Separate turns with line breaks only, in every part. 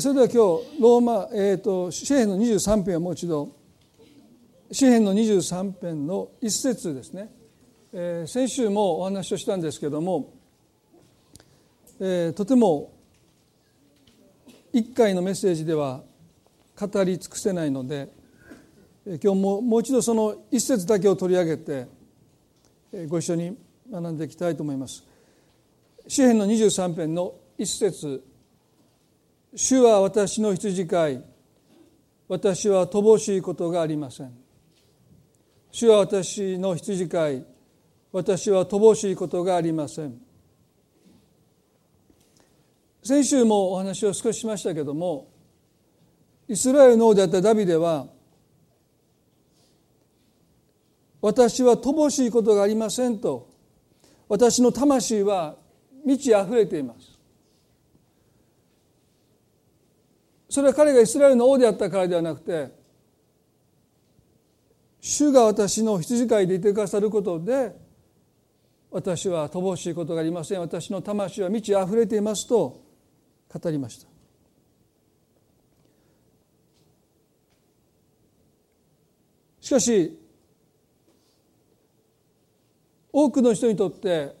それでは今日ローマ、えーと、詩篇の23編をもう一度。詩篇の23編の一節ですね、えー、先週もお話をしたんですけども、えー、とても一回のメッセージでは語り尽くせないので今日ももう一度その一節だけを取り上げてご一緒に学んでいきたいと思います。詩篇の23編の一節。主は私の羊飼い。私は乏しいことがありません。主は私の羊飼い。私は乏しいことがありません。先週もお話を少ししましたけどもイスラエルの王であったダビデは私は乏しいことがありませんと私の魂は満ち溢れています。それは彼がイスラエルの王であったからではなくて主が私の羊飼いでいてくださることで私は乏しいことがありません。私の魂は満ち溢れていますと語りました。しかし多くの人にとって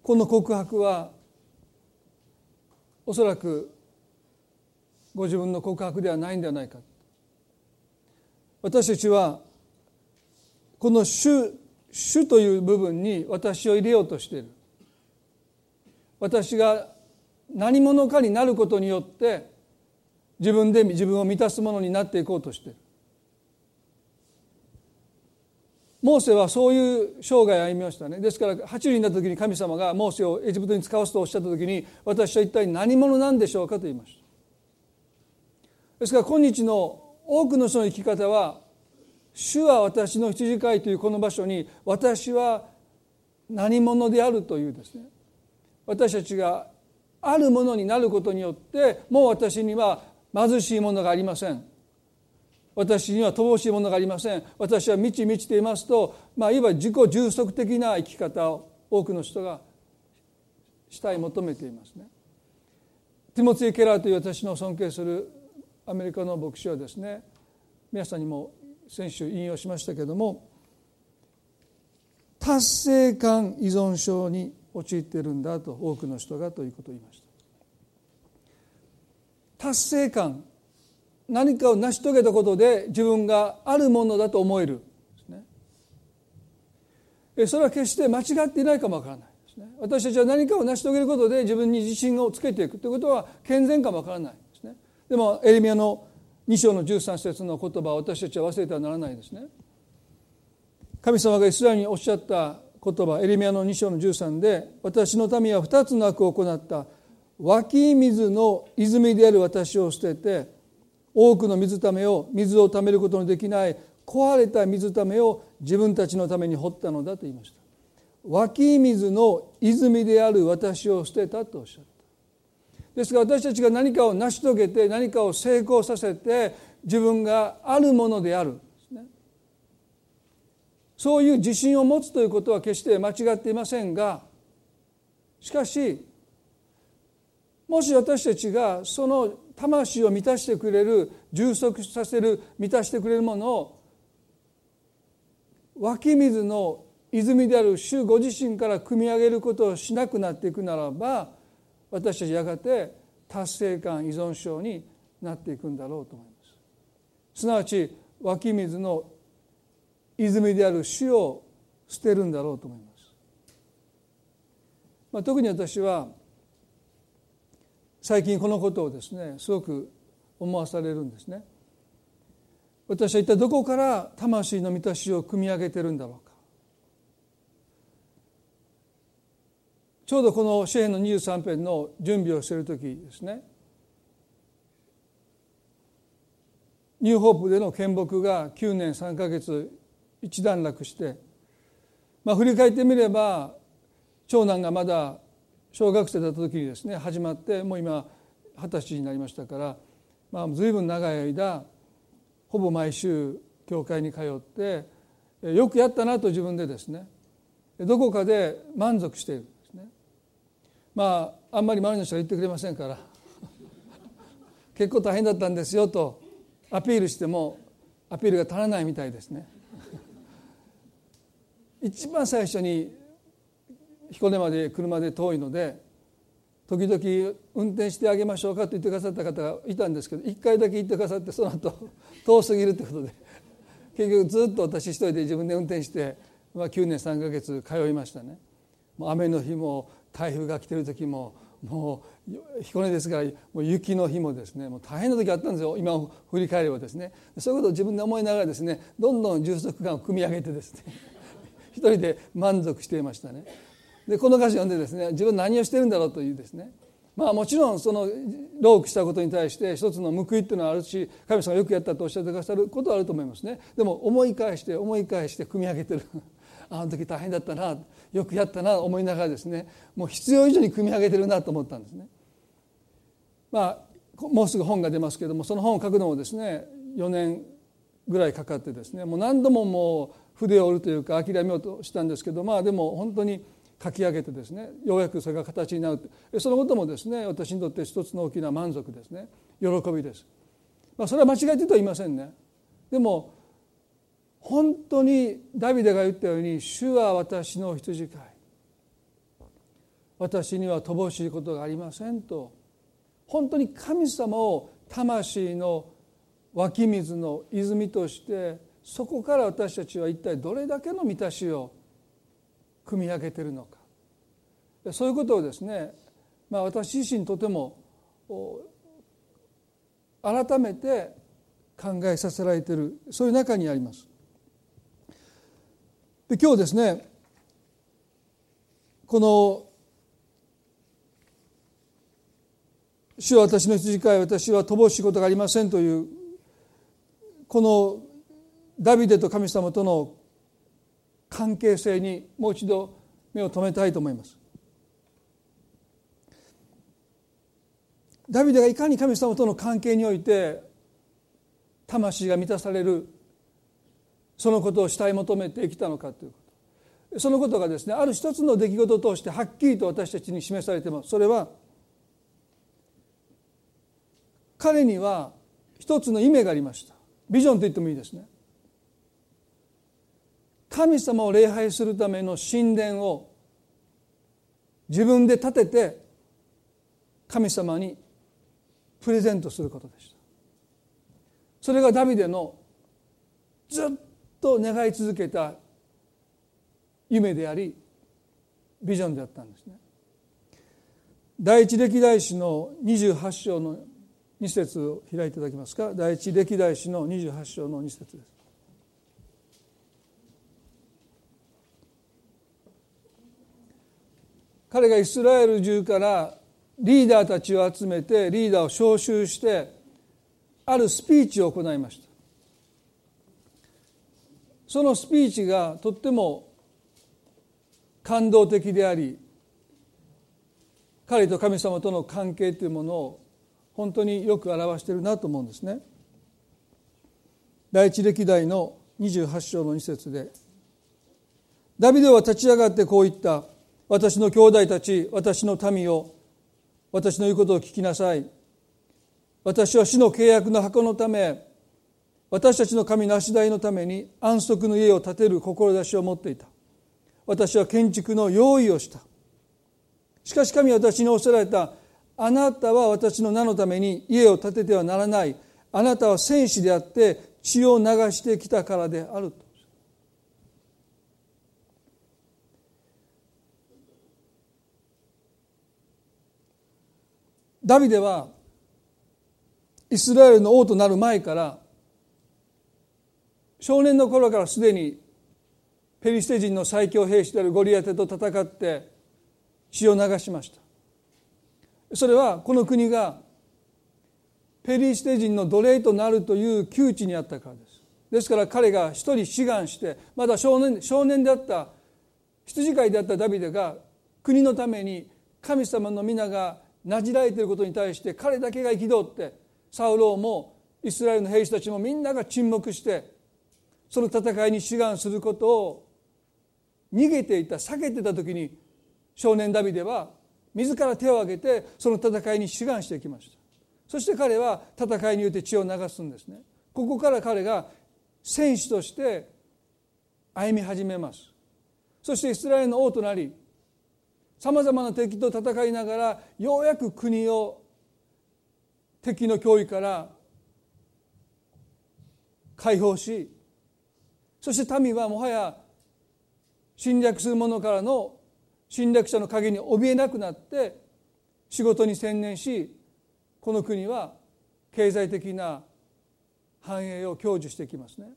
この告白はおそらくご自分の告白ではないんではないか。私たちはこの主主という部分に私を入れようとしている。私が何者かになることによって自分で自分を満たすものになっていこうとしている。モーセはそういう生涯を歩みましたね。ですから8人になった時に神様がモーセをエジプトに使わすとおっしゃった時に私は一体何者なんでしょうかと言いました。ですから今日の多くの人の生き方は主は私の羊飼いというこの場所に私は何者であるというですね。私たちがあるものになることによってもう私には貧しいものがありません。私には乏しいものがありません。私は満ち満ちています。と、まあ、いわば自己充足的な生き方を多くの人がしたい求めていますね。ティモツィ・ケラーという私の尊敬するアメリカの牧師はですね皆さんにも先週引用しましたけれども達成感依存症に陥っているんだと多くの人がということを言いました。達成感何かを成し遂げたことで自分があるものだと思えるです、ね。それは決して間違っていないかもわからない私たちは何かを成し遂げることで自分に自信をつけていくということは健全かもわからない。でもエレミアの2章の13節の言葉を私たちは忘れてはならないですね。神様がイスラエルにおっしゃった言葉エレミアの2章の13で私の民は2つの悪を行った。湧き水の泉である私を捨てて多くの水ためを水をためることのできない壊れた水ためを自分たちのために掘ったのだと言いました。湧き水の泉である私を捨てたとおっしゃるですから私たちが何かを成し遂げて何かを成功させて自分があるものである。そういう自信を持つということは決して間違っていませんがしかしもし私たちがその魂を満たしてくれる充足させる満たしてくれるものを湧き水の泉である主ご自身から汲み上げることをしなくなっていくならば私たちやがて達成感依存症になっていくんだろうと思います。すなわち湧き水の泉である死を捨てるんだろうと思います、まあ、特に私は最近このことをですねすごく思わされるんですね。私は一体どこから魂の満たしを組み上げてるんだろうか。ちょうどこの詩篇の23編の準備をしている時ですね。ニューホープでの献木が9年3か月一段落して、まあ、振り返ってみれば長男がまだ小学生だった時にですね始まってもう今二十歳になりましたから、まあ、随分長い間ほぼ毎週教会に通ってよくやったなと自分でですねどこかで満足している。まああんまり周りの人が言ってくれませんから 結構大変だったんですよとアピールしてもアピールが足らないみたいですね 一番最初に彦根まで車で遠いので時々運転してあげましょうかと言ってくださった方がいたんですけど1回だけ言ってくださってその後 遠すぎるということで結局ずっと私一人で自分で運転して、まあ、9年3か月通いましたね。雨の日も台風が来てる時ももう彦根ですからもう雪の日もですねもう大変な時あったんですよ。今を振り返ればですね。そういうことを自分で思いながらですねどんどん充足感を組み上げてですね 一人で満足していましたね。でこの歌詞を読んでですね自分何をしてるんだろうというですね。まあもちろんそのロークしたことに対して一つの報いっていうのはあるし神様がよくやったとおっしゃってくださることはあると思いますね。でも思い返して思い返して組み上げてる。あの時大変だったな。よくやったな思いながらですねもう必要以上に組み上げてるなと思ったんですね。まあもうすぐ本が出ますけどもその本を書くのもですね4年ぐらいかかってですねもう何度ももう筆を折るというか諦めようとしたんですけどまあでも本当に書き上げてですねようやくそれが形になるそのこともですね私にとって一つの大きな満足ですね喜びです。まあ、それは間違えてとは言いませんね。でも本当にダビデが言ったように「主は私の羊飼い」「私には乏しいことがありません」と。本当に神様を魂の湧き水の泉としてそこから私たちは一体どれだけの満たしを組み上げているのか。そういうことをですね、まあ、私自身とても改めて考えさせられているそういう中にあります。で今日ですねこの「主は私の羊飼い私は乏しいことがありません」というこのダビデと神様との関係性にもう一度目を留めたいと思います。ダビデがいかに神様との関係において魂が満たされるそのことを慕い求めてきたのかということ。そのことがですねある一つの出来事を通してはっきりと私たちに示されてます。それは彼には一つの夢がありました。ビジョンと言ってもいいですね。神様を礼拝するための神殿を自分で建てて神様にプレゼントすることでした。それがダビデのずっと願い続けた夢でありビジョンであったんですね。第一歴代史の28章の2節を開いていただけますか？第一歴代史の28章の2節です。彼がイスラエル中からリーダーたちを集めてリーダーを招集してあるスピーチを行いましたそのスピーチがとっても感動的であり彼と神様との関係というものを本当によく表しているなと思うんですね。第一歴代の28章の2節でダビデは立ち上がってこう言った「私の兄弟たち私の民を私の言うことを聞きなさい」「私は死の契約の箱のため私たちの神の足台のために安息の家を建てる志を持っていた。私は建築の用意をした。しかし神は私におっしゃられたあなたは私の名のために家を建ててはならない。あなたは戦士であって血を流してきたからであると。ダビデはイスラエルの王となる前から少年の頃からすでにペリシテ人の最強兵士であるゴリアテと戦って血を流しました。それはこの国がペリシテ人の奴隷となるという窮地にあったからです。ですから彼が一人志願してまだ少年少年であった羊飼いであったダビデが国のために神様の皆がなじられていることに対して彼だけが憤ってサウローもイスラエルの兵士たちもみんなが沈黙してその戦いに志願することを逃げていた避けてた時に少年ダビデは自ら手を挙げてその戦いに志願していきました。そして彼は戦いによって血を流すんですね。ここから彼が戦士として歩み始めます。そしてイスラエルの王となりさまざまな敵と戦いながらようやく国を敵の脅威から解放しそして民はもはや侵略する者からの侵略者の陰に怯えなくなって仕事に専念しこの国は経済的な繁栄を享受してきますね。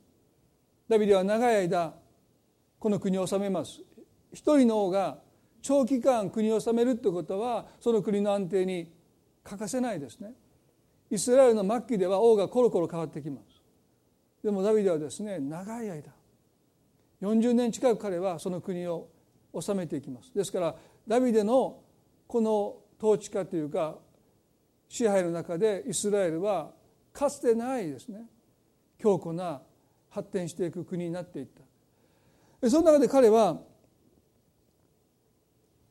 ダビデは長い間この国を治めます。一人の王が長期間国を治めるということはその国の安定に欠かせないですね。イスラエルの末期では王がコロコロ変わってきます。でもダビデはですね長い間40年近く彼はその国を治めていきます。ですからダビデのこの統治下というか支配の中でイスラエルはかつてないですね強固な発展していく国になっていった。その中で彼は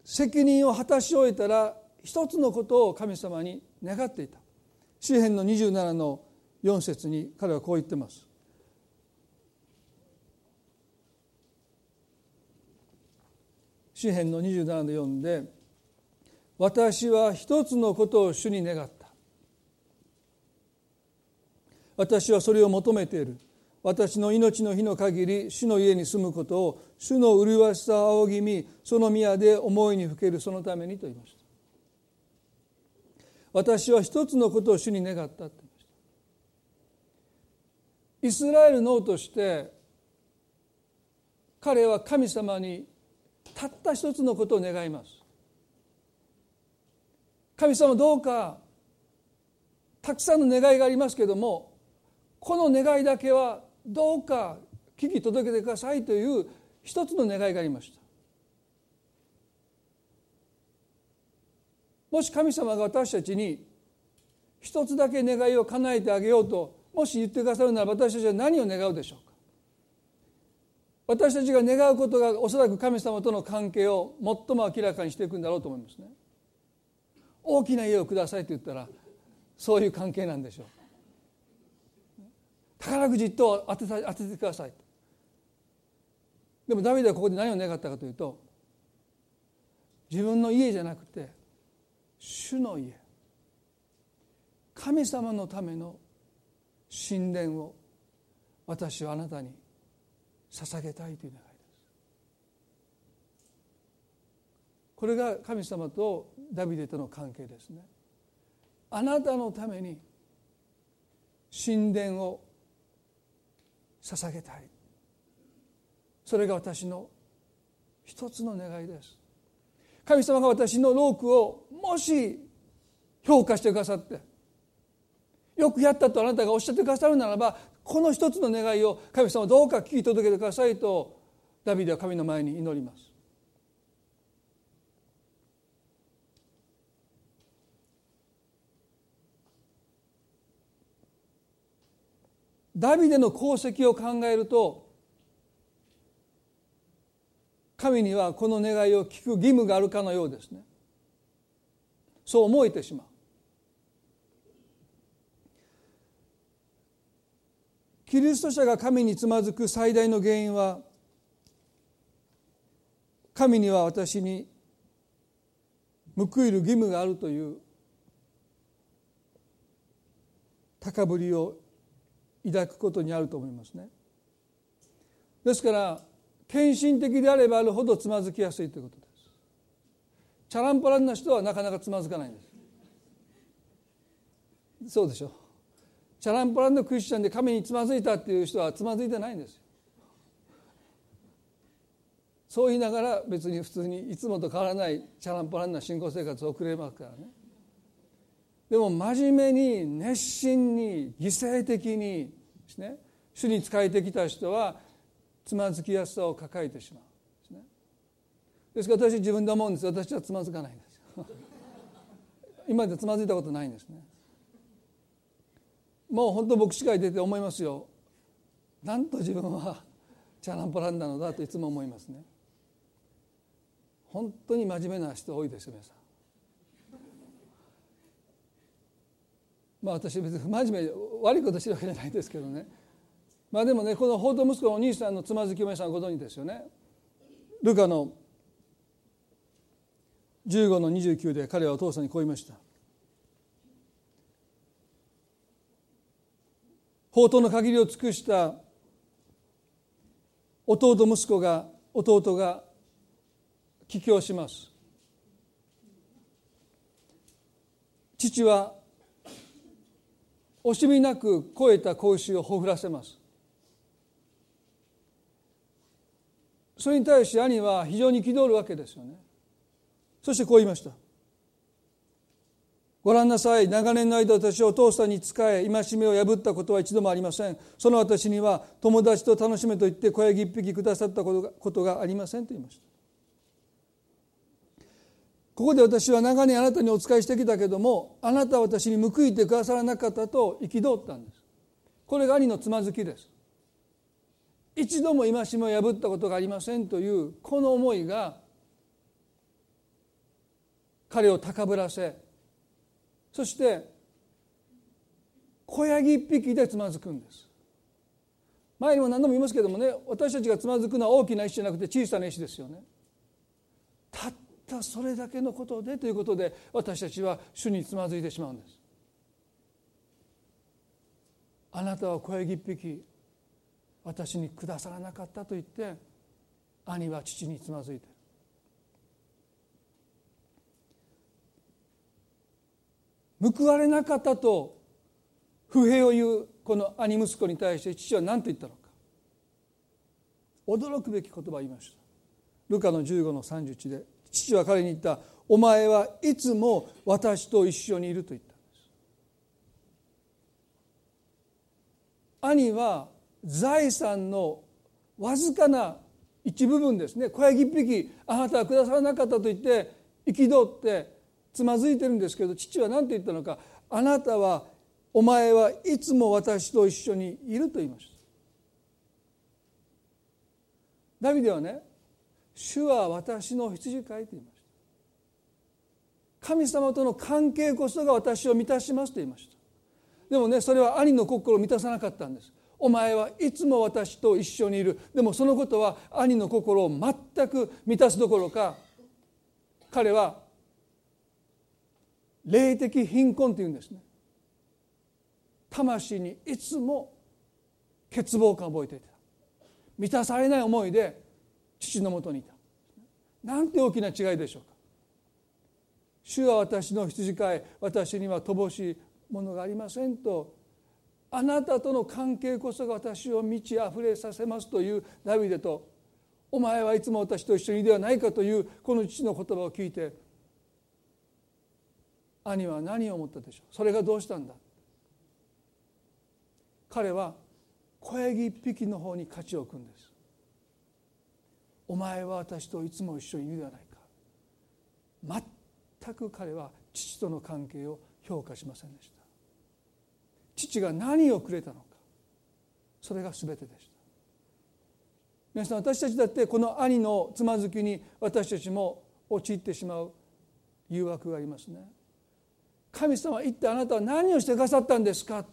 責任を果たし終えたら一つのことを神様に願っていた。詩篇の27の4節に彼はこう言ってます。詩篇の27の4で「私は一つのことを主に願った」「私はそれを求めている」私の命の日の限り主の家に住むことを主の麗しさを仰ぎ見その宮で思いにふける。そのためにと言いました。私は一つのことを主に願ったと言いました。イスラエルの王として彼は神様にたった一つのことを願います。神様どうかたくさんの願いがありますけどもこの願いだけはどうか聞き届けてくださいという一つの願いがありました。もし神様が私たちに一つだけ願いを叶えてあげようともし言ってくださるなら私たちは何を願うでしょうか？私たちが願うことがおそらく神様との関係を最も明らかにしていくんだろうと思いますね。大きな家をくださいと言ったらそういう関係なんでしょう。宝くじ一等当て当ててくださいでもダビデはここで何を願ったかというと自分の家じゃなくて主の家。神様のための神殿を私はあなたに捧げたいという願いです。これが神様とダビデとの関係ですね。あなたのために神殿を捧げたい。それが私の一つの願いです。神様が私のロークをもし評価してくださってよくやったとあなたがおっしゃってくださるならばこの一つの願いを神様どうか聞き届けてくださいとダビデは神の前に祈ります。ダビデの功績を考えると神にはこの願いを聞く義務があるかのようですね。そう思えてしまう。キリスト者が神につまずく最大の原因は神には私に報いる義務があるという高ぶりを抱くことにあると思いますね。ですから献身的であればあるほどつまずきやすいということです。チャランポランな人はなかなかつまずかないんです。そうでしょう。チャランポランのクリスチャンで神につまずいたっていう人はつまずいてないんですそう言いながら別に普通にいつもと変わらないチャランポランな信仰生活を送れますからね。でも真面目に熱心に犠牲的にですね主に仕えてきた人はつまずきやすさを抱えてしまう。ですね。ですから私自分で思うんです。私はつまずかないんです 今までつまずいたことないんですね。もう本当牧師会出て思いますよ。なんと自分はチャランポランなのだといつも思いますね。本当に真面目な人多いですよ皆さん。まあ私別に真面目悪いことしてるわけじゃないですけどね。まあでもねこの法と息子のお兄さんのつまずきお皆さんご存知ですよね。ルカの15の29で彼はお父さんにこう言いました。法との限りを尽くした弟息子が弟が帰郷します。父は惜しみなく超えた子牛をほふらせます。それに対し兄は非常に憤るわけですよね。そしてこう言いました。ご覧なさい。長年の間私はお父さんに仕え戒めを破ったことは一度もありません。その私には友達と楽しめと言って小ヤギ一匹くださったことがことがありませんと言いました。ここで私は長年あなたにお仕えしてきたけどもあなたは私に報いてくださらなかったと憤ったんです。これが兄のつまずきです。一度も戒めを破ったことがありませんというこの思いが彼を高ぶらせそして小ヤギ一匹でつまずくんです。前にも何度も言いますけどもね私たちがつまずくのは大きな石じゃなくて小さな石ですよね。たったそれだけのことでということで私たちは主につまずいてしまうんです。あなたは小ヤギ一匹私にくださらなかったと言って兄は父につまずいて報われなかったと不平を言うこの兄息子に対して父は何と言ったのか。驚くべき言葉を言いました。ルカの15の31で父は彼に言った「お前はいつも私と一緒にいる」と言ったんです。兄は財産のわずかな一部分ですね。小ヤギ一匹あなたはくださらなかったと言って憤ってつまずいてるんですけど父は何て言ったのか。あなたはお前はいつも私と一緒にいると言いました。ダビデはね主は私の羊飼いと言いました。神様との関係こそが私を満たしますと言いました。でもねそれは兄の心を満たさなかったんです。お前はいつも私と一緒にいる。でもそのことは兄の心を全く満たすどころか彼は霊的貧困というんですね。魂にいつも欠乏感を覚えていた。満たされない思いで父のもとにいた。なんて大きな違いでしょうか。主は私の羊飼い私には乏しいものがありませんとあなたとの関係こそが私を満ち溢れさせますというダビデとお前はいつも私と一緒にではないかというこの父の言葉を聞いて兄は何を思ったでしょう？それがどうしたんだ？彼は小ヤギ一匹の方に勝ちを置くんです。お前は私といつも一緒にいるではないか。全く彼は父との関係を評価しませんでした。父が何をくれたのか？それが全てでした。皆さん私たちだってこの兄のつまずきに私たちも陥ってしまう誘惑がありますね。神様は一体あなたは何をしてくださったんですか？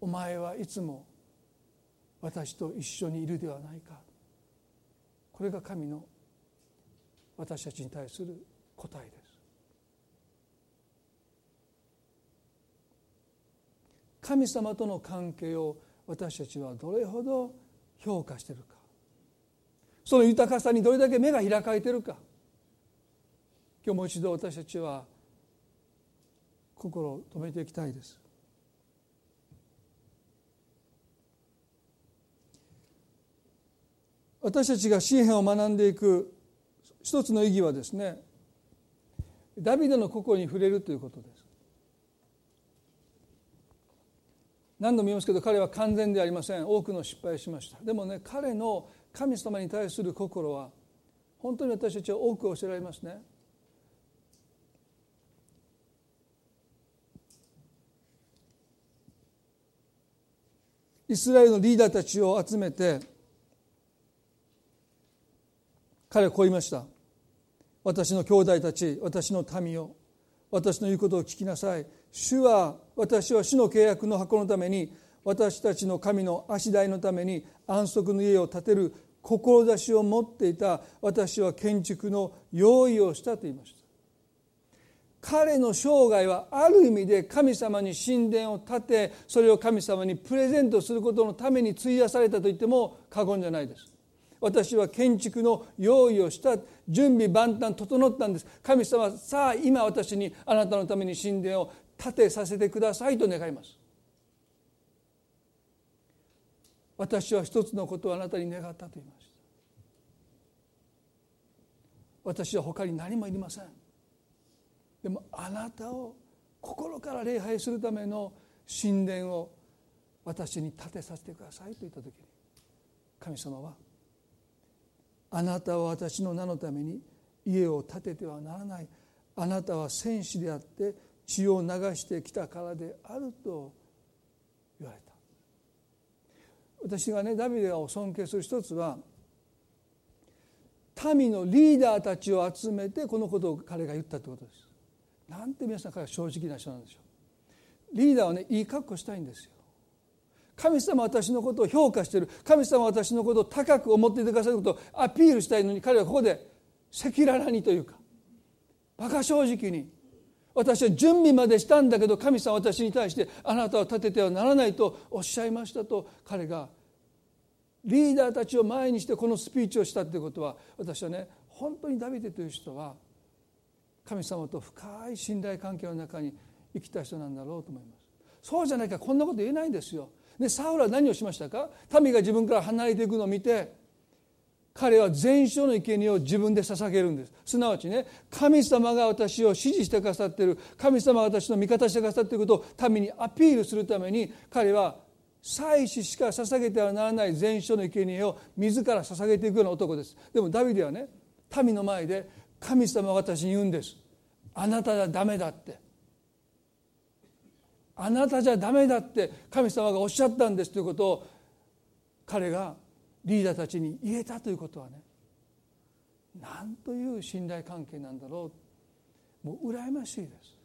お前はいつも私と一緒にいるではないか。これが神の私たちに対する答えです。神様との関係を私たちはどれほど評価しているか。その豊かさにどれだけ目が開かれているか。今日もう一度私たちは心を止めていきたいです。私たちが詩篇を学んでいく一つの意義はですねダビデの心に触れるということです。何度も言いますけど彼は完全ではありません。多くの失敗しました。でもね彼の神様に対する心は本当に私たちは多く教えられますね。イスラエルのリーダーたちを集めて彼はこう言いました。私の兄弟たち私の民を私の言うことを聞きなさい。主は私は主の契約の箱のために私たちの神の足台のために安息の家を建てる志を持っていた私は建築の用意をしたと言いました。彼の生涯はある意味で神様に神殿を建てそれを神様にプレゼントすることのために費やされたと言っても過言じゃないです。私は建築の用意をした準備万端整ったんです。神様さあ今私にあなたのために神殿を建てさせてくださいと願います。私は一つのことをあなたに願ったと言いました。私は他に何もいりません。でもあなたを心から礼拝するための神殿を私に建てさせてくださいと言った時に神様はあなたは私の名のために家を建ててはならない。あなたは戦士であって血を流してきたからであると言われた。私がねダビデを尊敬する一つは民のリーダーたちを集めてこのことを彼が言ったってことです。なんて皆さん彼は正直な人なんでしょう。リーダーはねいい格好したいんですよ。神様私のことを評価している。神様私のことを高く思っていてくださることをアピールしたいのに彼はここで赤裸々にというか馬鹿正直に私は準備までしたんだけど神様私に対してあなたは立ててはならないとおっしゃいましたと彼がリーダーたちを前にしてこのスピーチをしたということは私はね本当にダビデという人は神様と深い信頼関係の中に生きた人なんだろうと思います。そうじゃないかこんなこと言えないんですよ。でサウルは何をしましたか？民が自分から離れていくのを見て彼は全焼の生贄を自分で捧げるんです。すなわちね神様が私を支持してくださっている神様が私の味方してくださっていることを民にアピールするために彼は祭司しか捧げてはならない全焼の生贄を自ら捧げていくような男です。でもダビデはね民の前で神様が私に言うんです。あなたじゃダメだって。あなたじゃダメだって。神様がおっしゃったんですということを彼がリーダーたちに言えたということはねなんという信頼関係なんだろう。もう羨ましいです。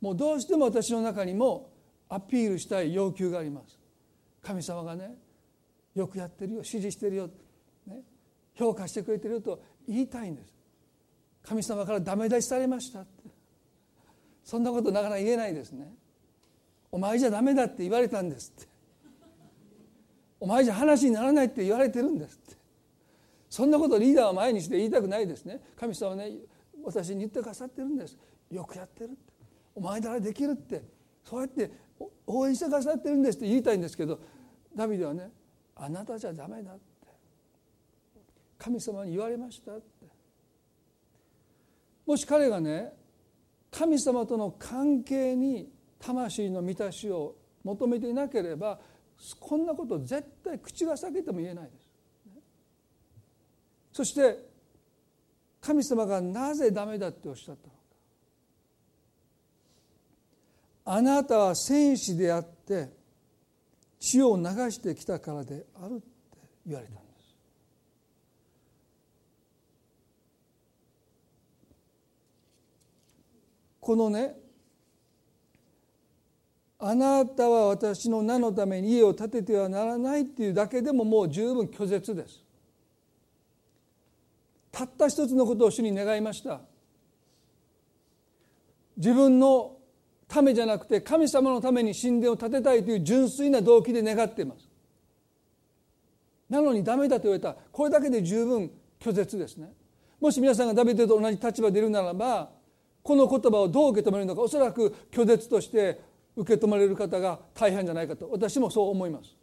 もうどうしても私の中にもアピールしたい要求があります。神様がねよくやってるよ指示してるよ、ね、評価してくれてるよと言いたいんです。神様からダメ出しされましたって。そんなことなかなか言えないですね。お前じゃダメだって言われたんですって。お前じゃ話にならないって言われてるんですって。そんなことリーダーは前にして言いたくないですね。神様はね私に言ってくださってるんです。よくやってるって。お前ならできるって。そうやって応援してくださってるんですって言いたいんですけどダビデはねあなたじゃダメだって。神様に言われましたって。もし彼がね神様との関係に魂の満たしを求めていなければこんなこと絶対口が裂けても言えないです。そして神様がなぜダメだっておっしゃったのか。あなたは戦士であって血を流してきたからであるって言われたんです。このねあなたは私の名のために家を建ててはならないっていうだけでももう十分拒絶です。たった一つのことを主に願いました。自分のためじゃなくて神様のために神殿を建てたいという純粋な動機で願っています。なのにダメだと言われた。これだけで十分拒絶ですね。もし皆さんがダビデと同じ立場でいるならばこの言葉をどう受け止めるのかおそらく拒絶として受け止められる方が大半じゃないかと私もそう思います。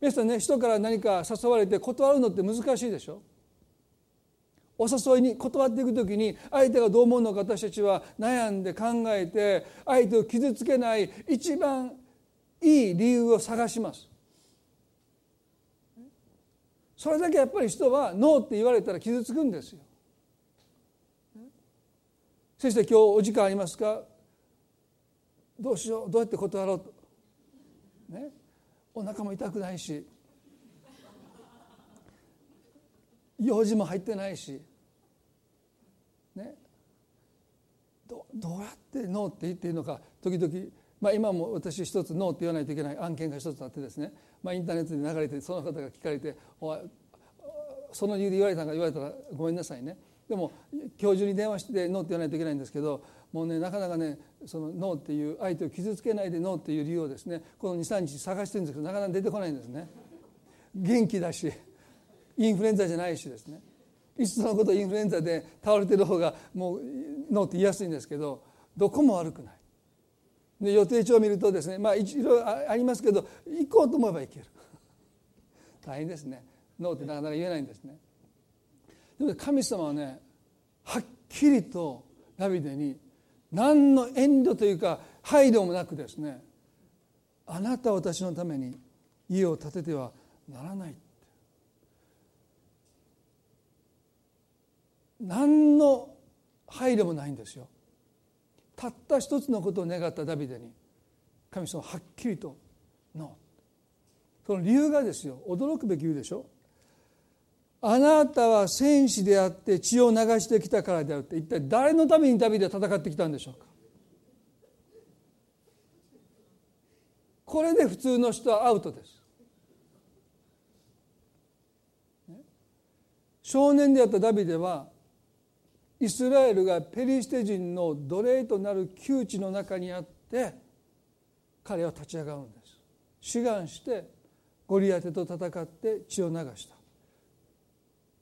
皆さんね人から何か誘われて断るのって難しいでしょ？お誘いに断っていく時に相手がどう思うのか私たちは悩んで考えて相手を傷つけない一番いい理由を探します。それだけやっぱり人はノーって言われたら傷つくんですよ。先生今日お時間ありますか？どうしよう？どうやって断ろうと？ね？お腹も痛くないし。用事も入ってないし。ね？どうやってノーって言っていいのか？時々、まあ、今も私一つノーって言わないといけない。案件が一つあってですね、まあ、インターネットで流れてその方が聞かれてその理由で言われたか言われたらごめんなさいね。でも教授に電話してノーって言わないといけないんですけどもうねなかなかねそのノーっていう相手を傷つけないでノーっていう理由をですねこの23日探してるんですけどなかなか出てこないんですね。元気だしインフルエンザじゃないしですねいっそのことインフルエンザで倒れてる方がもうノーって言いやすいんですけどどこも悪くない。で予定帳を見るとですねまあいろいろありますけど行こうと思えば行ける大変ですねノーってなかなか言えないんですねでも神様はねはっきりとダビデに何の遠慮というか配慮もなくですねあなたは私のために家を建ててはならない何の配慮もないんですよ。たった一つのことを願ったダビデに神様はっきりと「ノ」その理由がですよ。驚くべき理由でしょ。あなたは戦士であって血を流してきたからであるって一体誰のためにダビデは戦ってきたんでしょうか？これで普通の人はアウトです。少年であったダビデはイスラエルがペリシテ人の奴隷となる窮地の中にあって彼は立ち上がるんです。志願してゴリアテと戦って血を流した。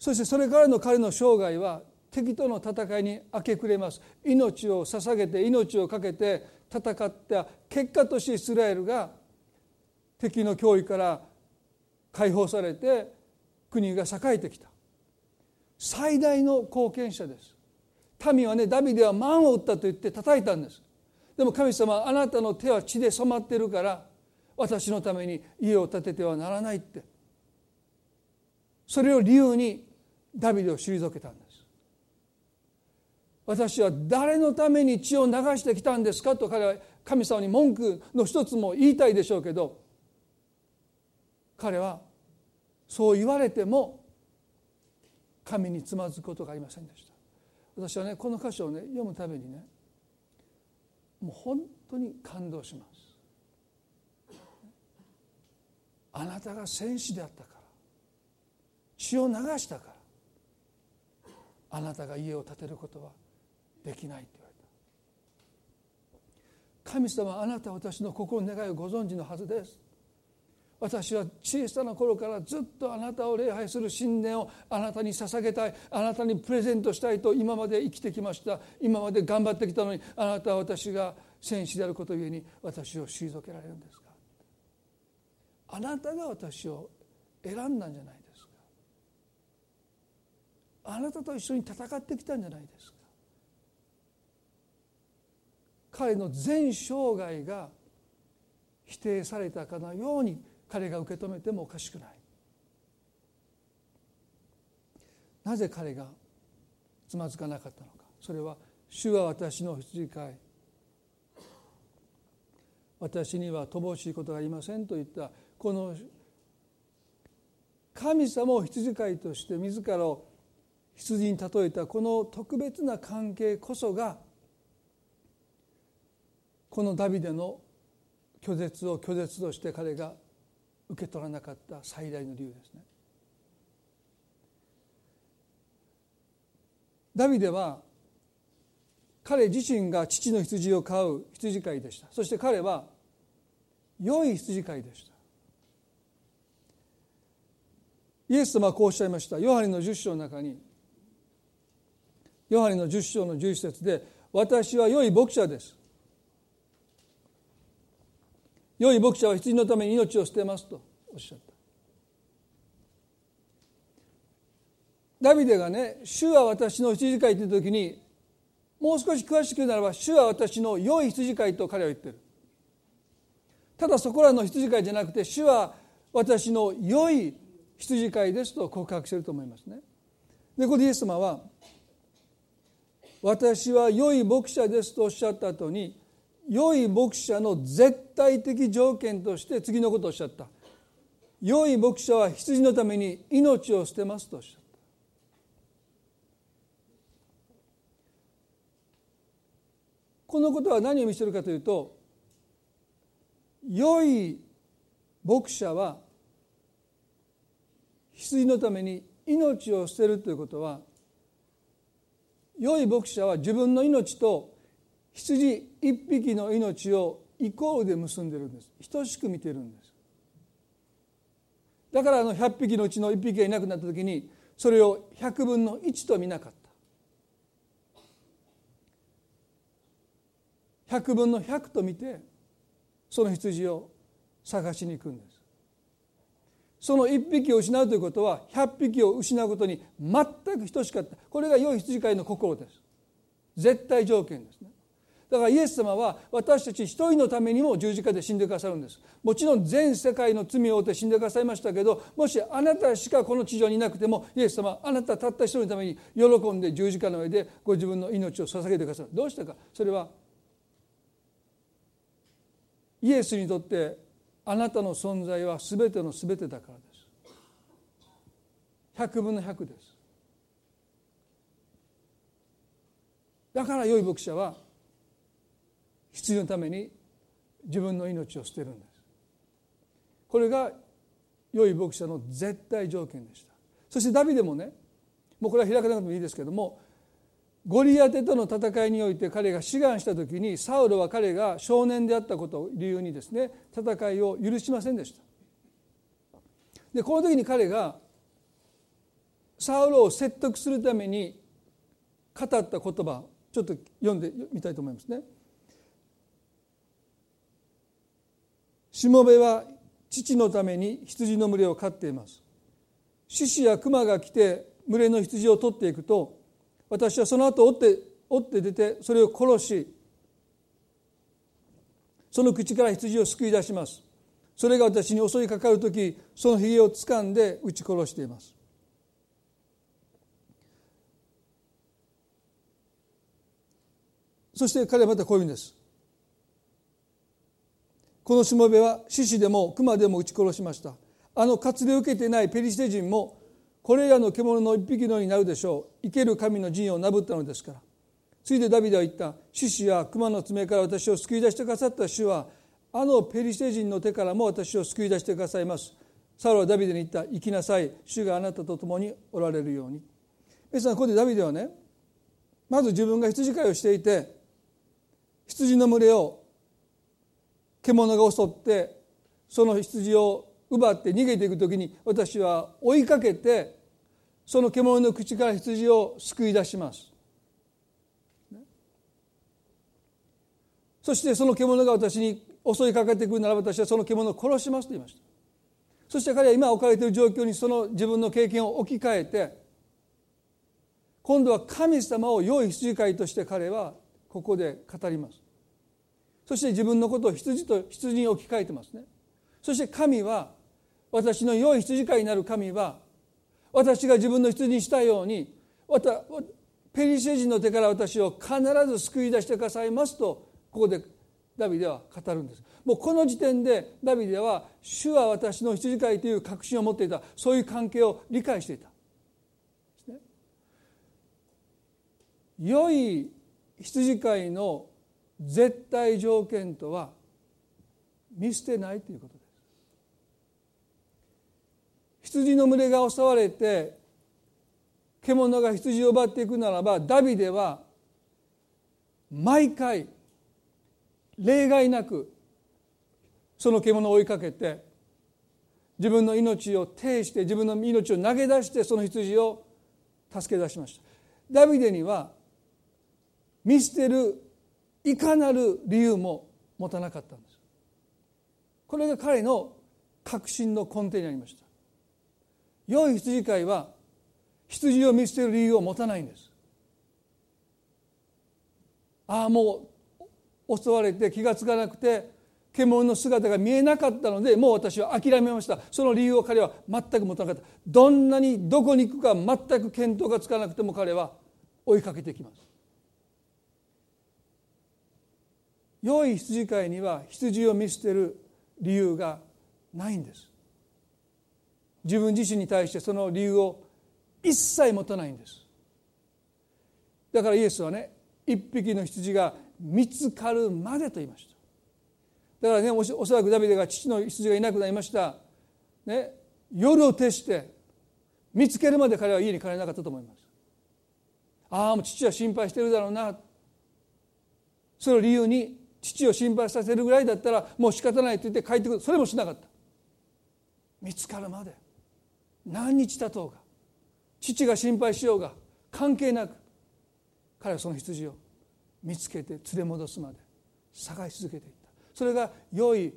そしてそれからの彼の生涯は敵との戦いに明け暮れます。命を捧げて命を懸けて戦った結果としてイスラエルが敵の脅威から解放されて国が栄えてきた。最大の貢献者です。民はねダビデは万を打ったと言って叩いたんです。でも神様あなたの手は血で染まってるから私のために家を建ててはならないって。それを理由にダビデを退けたんです。私は誰のために血を流してきたんですかと彼は神様に文句の一つも言いたいでしょうけど彼はそう言われても神につまずくことがありませんでした。私はねこの箇所をね読むためにねもう本当に感動します。あなたが戦士であったから血を流したからあなたが家を建てることはできないって言われた。神様あなたは私の心の願いをご存知のはずです。私は小さな頃からずっとあなたを礼拝する信念をあなたに捧げたいあなたにプレゼントしたいと今まで生きてきました。今まで頑張ってきたのにあなたは私が戦士であることゆえに私を退けられるんですか？あなたが私を選んだんじゃない。あなたと一緒に戦ってきたんじゃないですか。彼の全生涯が否定されたかのように彼が受け止めてもおかしくない。なぜ彼がつまずかなかったのか。それは主は私の羊飼い。私には乏しいことがありませんといった。この神様を羊飼いとして自らを羊に例えたこの特別な関係こそがこのダビデの拒絶を拒絶として彼が受け取らなかった最大の理由ですね。ダビデは彼自身が父の羊を飼う羊飼いでした。そして彼は良い羊飼いでした。イエス様はこうおっしゃいました。ヨハネの10章の中にヨハネの10章の11節で私は良い牧者です。良い牧者は羊のために命を捨てますとおっしゃった。ダビデがね「主は私の羊飼い」という時にもう少し詳しく言うならば「主は私の良い羊飼い」と彼は言ってる。ただそこらの羊飼いじゃなくて「主は私の良い羊飼いです」と告白してると思いますね。でここでイエス様は私は良い牧者ですとおっしゃった後に良い牧者の絶対的条件として次のことをおっしゃった。良い牧者は羊のために命を捨てますとおっしゃった。このことは何を見せるかというと良い牧者は羊のために命を捨てるということは良い牧者は自分の命と羊一匹の命をイコールで結んでるんです。等しく見てるんです。だからあの100匹のうちの1匹がいなくなった時にそれを100分の1と見なかった。100分の100と見てその羊を探しに行くんです。その1匹を失うということは100匹を失うことに全く等しかった。これが良い羊飼いの心です。絶対条件ですね。だからイエス様は私たち一人のためにも十字架で死んでくださるんです。もちろん全世界の罪を負って死んでくださいましたけどもしあなたしかこの地上にいなくてもイエス様あなたたった一人のために喜んで十字架の上でご自分の命を捧げてくださる。どうしてか。それはイエスにとってあなたの存在は全ての全てだからです。100分の100です。だから良い牧者は必要のために自分の命を捨てるんです。これが良い牧者の絶対条件でした。そしてダビデもねもうこれは開かなくてもいいですけどもゴリアテとの戦いにおいて彼が志願した時にサウロは彼が少年であったことを理由にですね戦いを許しませんでしたでこの時に彼がサウロを説得するために語った言葉ちょっと読んでみたいと思いますね。しもべは父のために羊の群れを飼っています獅子や熊が来て群れの羊を取っていくと私はその後追って追って出てそれを殺しその口から羊を救い出します。それが私に襲いかかる時そのひげをつかんで撃ち殺しています。そして彼はまたこういうんです。このしもべは獅子でも熊でも撃ち殺しました。あの割礼を受けていないペリシテ人もこれらの獣の一匹のようになるでしょう。生ける神の陣をなぶったのですから。ついでダビデは言った。獅子や熊の爪から私を救い出してくださった主はあのペリシテ人の手からも私を救い出してくださいます。サウロはダビデに言った。行きなさい。主があなたと共におられるように。皆さんここでダビデはねまず自分が羊飼いをしていて羊の群れを獣が襲ってその羊を奪って逃げていく時に私は追いかけてその獣の口から羊を救い出します。そしてその獣が私に襲いかかってくるなら私はその獣を殺しますと言いました。そして彼は今置かれている状況にその自分の経験を置き換えて今度は神様を良い羊飼いとして彼はここで語ります。そして自分のことを羊と羊に置き換えてますねそして神は私の良い羊飼いになる神は私が自分の羊にしたようにペリシェ人の手から私を必ず救い出してくださいますとここでダビデは語るんです。もうこの時点でダビデは主は私の羊飼いという確信を持っていた。そういう関係を理解していた。ね。良い羊飼いの絶対条件とは見捨てないということ。羊の群れが襲われて獣が羊を奪っていくならばダビデは毎回例外なくその獣を追いかけて自分の命を呈して自分の命を投げ出してその羊を助け出しました。ダビデには見捨てるいかなる理由も持たなかったんです。これが彼の確信の根底にありました。良い羊飼いは羊を見捨てる理由を持たないんです。ああもう襲われて気が付かなくて獣の姿が見えなかったのでもう私は諦めました。その理由を彼は全く持たなかった。どんなにどこに行くか全く見当がつかなくても彼は追いかけてきます。良い羊飼いには羊を見捨てる理由がないんです。自分自身に対してその理由を一切持たないんです。だからイエスはね一匹の羊が見つかるまでと言いました。だからねおそらくダビデが父の羊がいなくなりました、ね、夜を徹して見つけるまで彼は家に帰れなかったと思います。ああもう父は心配してるだろうな。それを理由に父を心配させるぐらいだったらもう仕方ないと言って帰ってくる。それもしなかった。見つかるまで。何日経とうが父が心配しようが関係なく彼はその羊を見つけて連れ戻すまで探し続けていった。それが良い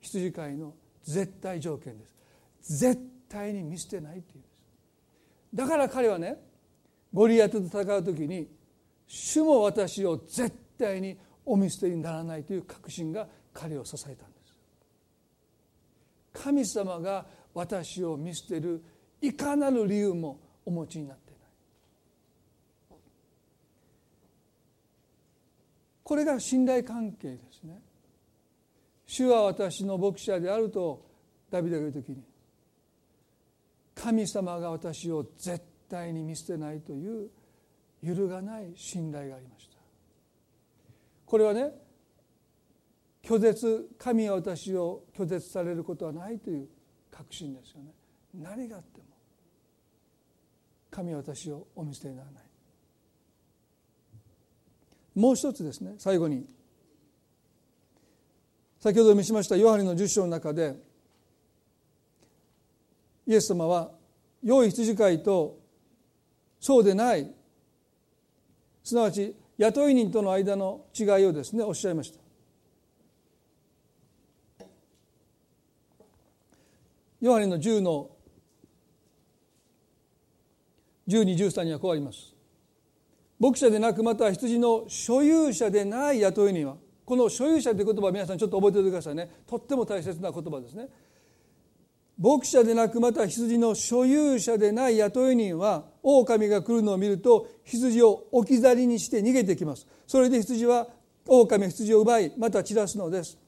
羊飼いの絶対条件です。絶対に見捨てないというんです。だから彼はねゴリアテと戦う時に主も私を絶対にお見捨てにならないという確信が彼を支えたんです。神様が私を見捨てるいかなる理由もお持ちになっていない。これが信頼関係ですね。主は私の牧者であるとダビデが言う時に神様が私を絶対に見捨てないという揺るがない信頼がありました。これはね拒絶神は私を拒絶されることはないという確信ですよね。何があっても。神は私をお見捨てにならない。もう一つですね。最後に。先ほど見しましたヨハネの10章の中でイエス様は良い羊飼いとそうでない。すなわち雇い人との間の違いをですねおっしゃいました。ヨハネの10の1213にはこうあります。牧者でなくまた羊の所有者でない雇い人はこの所有者という言葉皆さんちょっと覚えておいてくださいね。とっても大切な言葉ですね。牧者でなくまた羊の所有者でない雇い人は狼が来るのを見ると羊を置き去りにして逃げてきます。それで羊は狼羊を奪いまた散らすのです。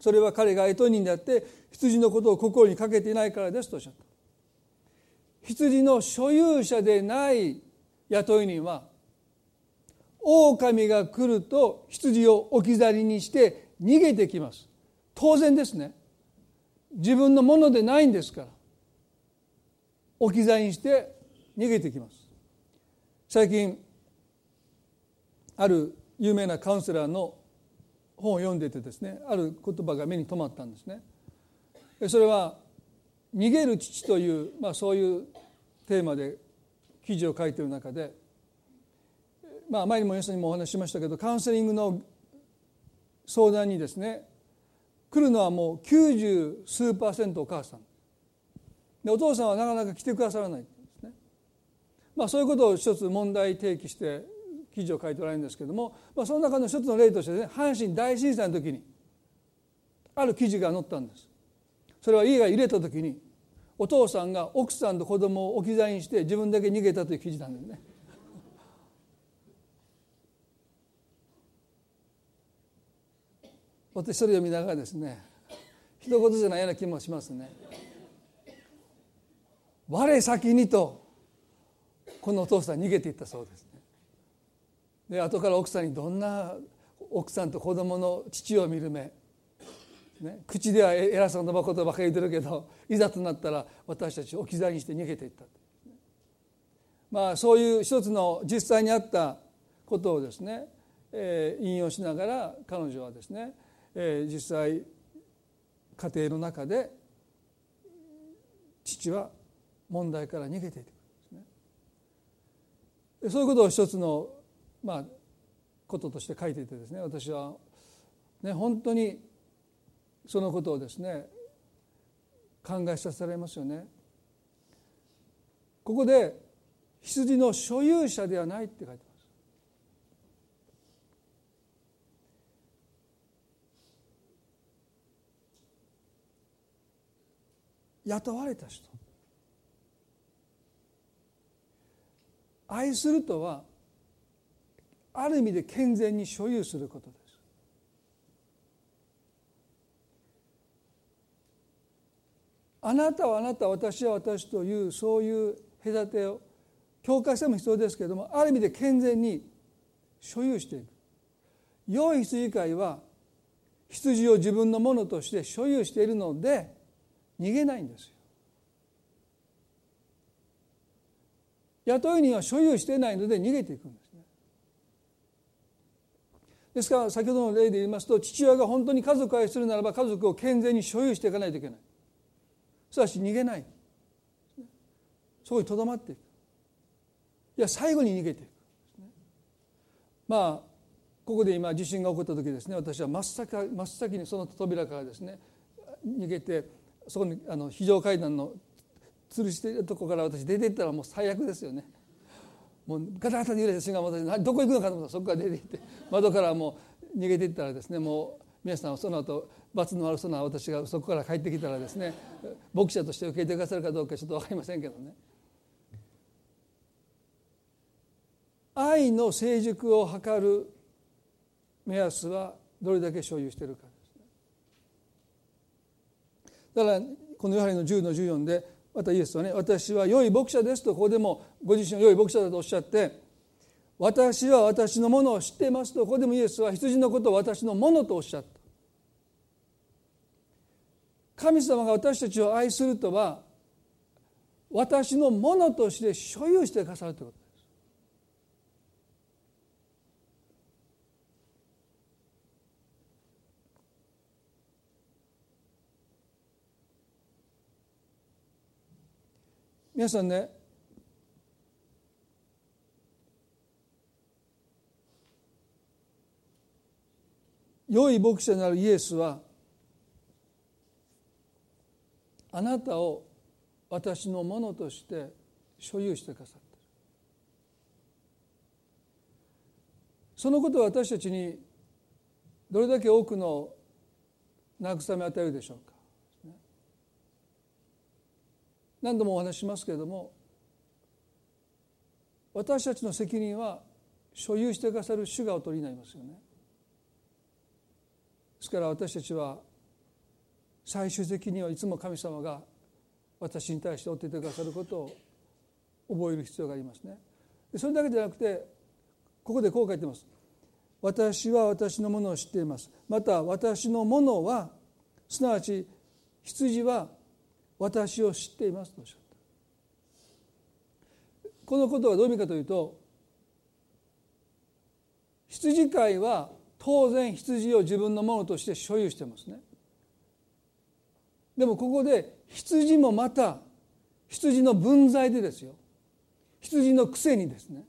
それは彼が雇い人であって羊のことを心にかけていないからですとおっしゃった。羊の所有者でない雇い人は狼が来ると羊を置き去りにして逃げてきます。当然ですね。自分のものでないんですから置き去りにして逃げてきます。最近ある有名なカウンセラーの本を読んでてですねある言葉が目に留まったんですね。それは「逃げる父」という、まあ、そういうテーマで記事を書いている中で、まあ、前にも皆さんにもお話ししましたけどカウンセリングの相談にですね来るのはもう90数パーセントお母さん。でお父さんはなかなか来てくださらないですね、まあ、そういうことを一つ問題提起して記事を書いておられるんですけども、まあ、その中の一つの例としてね阪神大震災の時にある記事が載ったんですそれは家が揺れた時にお父さんが奥さんと子供を置き去りにして自分だけ逃げたという記事なんですね 私それ読みながらですね一言じゃないような気もしますね。我先にとこのお父さん逃げていったそうです。で後から奥さんにどんな奥さんと子供の父を見る目、ね、口では偉そうなことばかり言ってるけどいざとなったら私たちを置き去りにして逃げていったまあそういう一つの実際にあったことをですね、えー、引用しながら彼女はですねえー、実際家庭の中で父は問題から逃げていてくるんですね。そういうことを一つのまあこととして書いていてですね私はね本当にそのことをですね考えさせられますよね。ここで羊の所有者ではないって書いてます雇われた人愛するとはある意味で健全に所有することです。あなたはあなた私は私というそういう隔てを境界線も必要ですけれどもある意味で健全に所有していく。良い羊飼いは羊を自分のものとして所有しているので逃げないんですよ。雇い人は所有していないので逃げていくんです。ですから先ほどの例で言いますと父親が本当に家族を愛するならば家族を健全に所有していかないといけない。すなわち逃げない。そこにとどまっていく。いや最後に逃げていく。まあここで今地震が起こった時ですね私は真っ先真っ先にその扉からですね逃げてそこにあの非常階段の吊るしてるとこから私出ていったらもう最悪ですよね。もうガタガタに揺れた瞬間私どこ行くのかと思ったらそこから出ていって窓からもう逃げていったらですねもう皆さんその後罰の悪そうな私がそこから帰ってきたらですね牧者として受け入れてくださるかどうかちょっと分かりませんけどね。愛の成熟を図る目安はどれだけ所有しているかですねだからこのヨハネの10の14でまたイエスはね私は良い牧者ですとここでもご自身は良い牧者だとおっしゃって私は私のものを知っていますとここでもイエスは羊のことを私のものとおっしゃった。神様が私たちを愛するとは私のものとして所有してくださるということ。皆さんね良い牧者なるイエスはあなたを私のものとして所有してくださっている。そのことは私たちにどれだけ多くの慰めを与えるでしょうか。何度もお話ししますけれども私たちの責任は所有してくださる主がお取りになりますよね。ですから私たちは最終的にはいつも神様が私に対して負っていてくださることを覚える必要がありますね。それだけじゃなくてここでこう書いてます。私は私のものを知っています。また私のものはすなわち羊は私を知っていますとおっしゃった。このことはどういう意味かというと羊飼いは当然羊を自分のものとして所有してますね。でもここで羊もまた羊の分際でですよ。羊のくせにですね。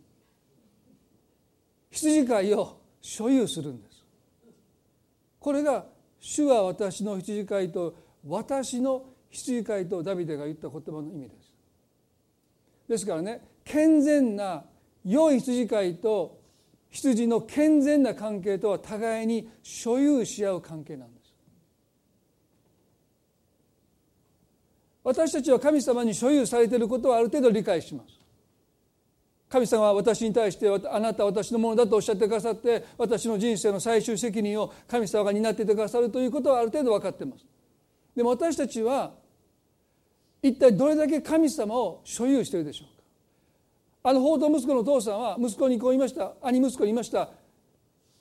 羊飼いを所有するんです。これが主は私の羊飼いと私の羊飼いとダビデが言った言葉の意味です。ですからね健全な良い羊飼いと羊の健全な関係とは互いに所有し合う関係なんです。私たちは神様に所有されていることはある程度理解します。神様は私に対してあなたは私のものだとおっしゃってくださって私の人生の最終責任を神様が担っていてくださるということはある程度分かっています。でも私たちは一体どれだけ神様を所有しているでしょうか？あの法と息子のお父さんは息子にこう言いました。兄息子に言いました。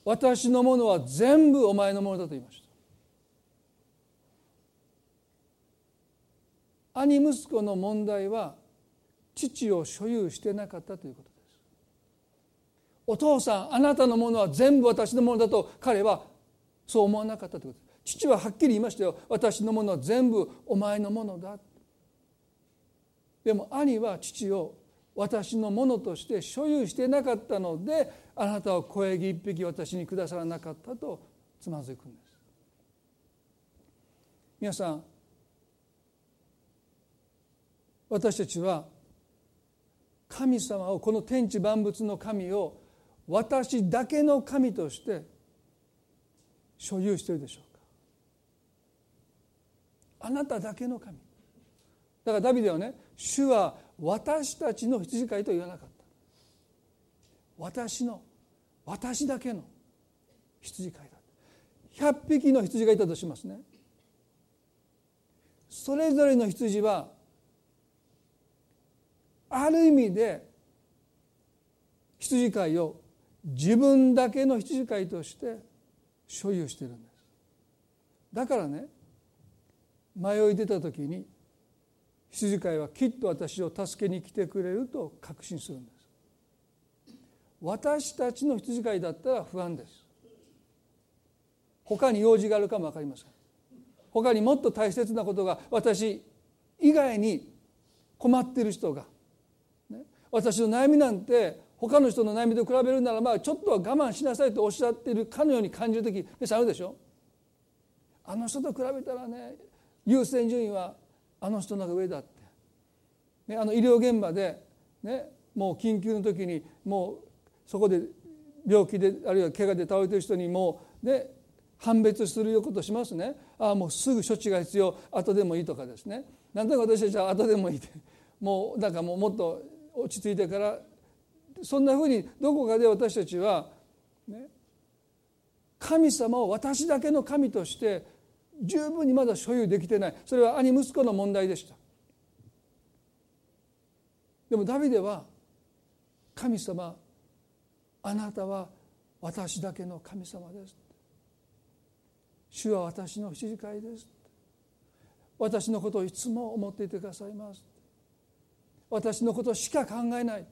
私のものは全部お前のものだと言いました。兄息子の問題は父を所有してなかったということです。お父さんあなたのものは全部私のものだと彼はそう思わなかったということです。父ははっきり言いましたよ。私のものは全部お前のものだ。でも兄は父を私のものとして所有してなかったのであなたは小ヤギ一匹私にくださらなかったとつまずくんです。皆さん私たちは神様をこの天地万物の神を私だけの神として所有しているでしょうか。あなただけの神。だからダビデはね主は私たちの羊飼いと言わなかった。私の私だけの羊飼いだ100匹の羊がいたとしますね。それぞれの羊はある意味で羊飼いを自分だけの羊飼いとして所有しているんです。だからね迷い出た時に羊飼いはきっと私を助けに来てくれると確信するんです。私たちの羊飼いだったら不安です。他に用事があるかも分かりません。他にもっと大切なことが私以外に困っている人が、ね、私の悩みなんて他の人の悩みと比べるならまあちょっとは我慢しなさいとおっしゃっているかのように感じる時皆さんあるでしょ。あの人と比べたらね優先順位はあの人のが上だって、ね、あの医療現場で、ね、もう緊急の時にもうそこで病気であるいは怪我で倒れてる人にもうね判別するよことしますね。ああもうすぐ処置が必要後でもいいとかですね。なんとなく私たちは後でもいいって。もうなんかもうもっと落ち着いてからそんなふうにどこかで私たちは、ね、神様を私だけの神として十分にまだ所有できてない。それは兄息子の問題でした。でもダビデは神様あなたは私だけの神様です。主は私の羊飼いです。私のことをいつも思っていてくださいます。私のことしか考えない。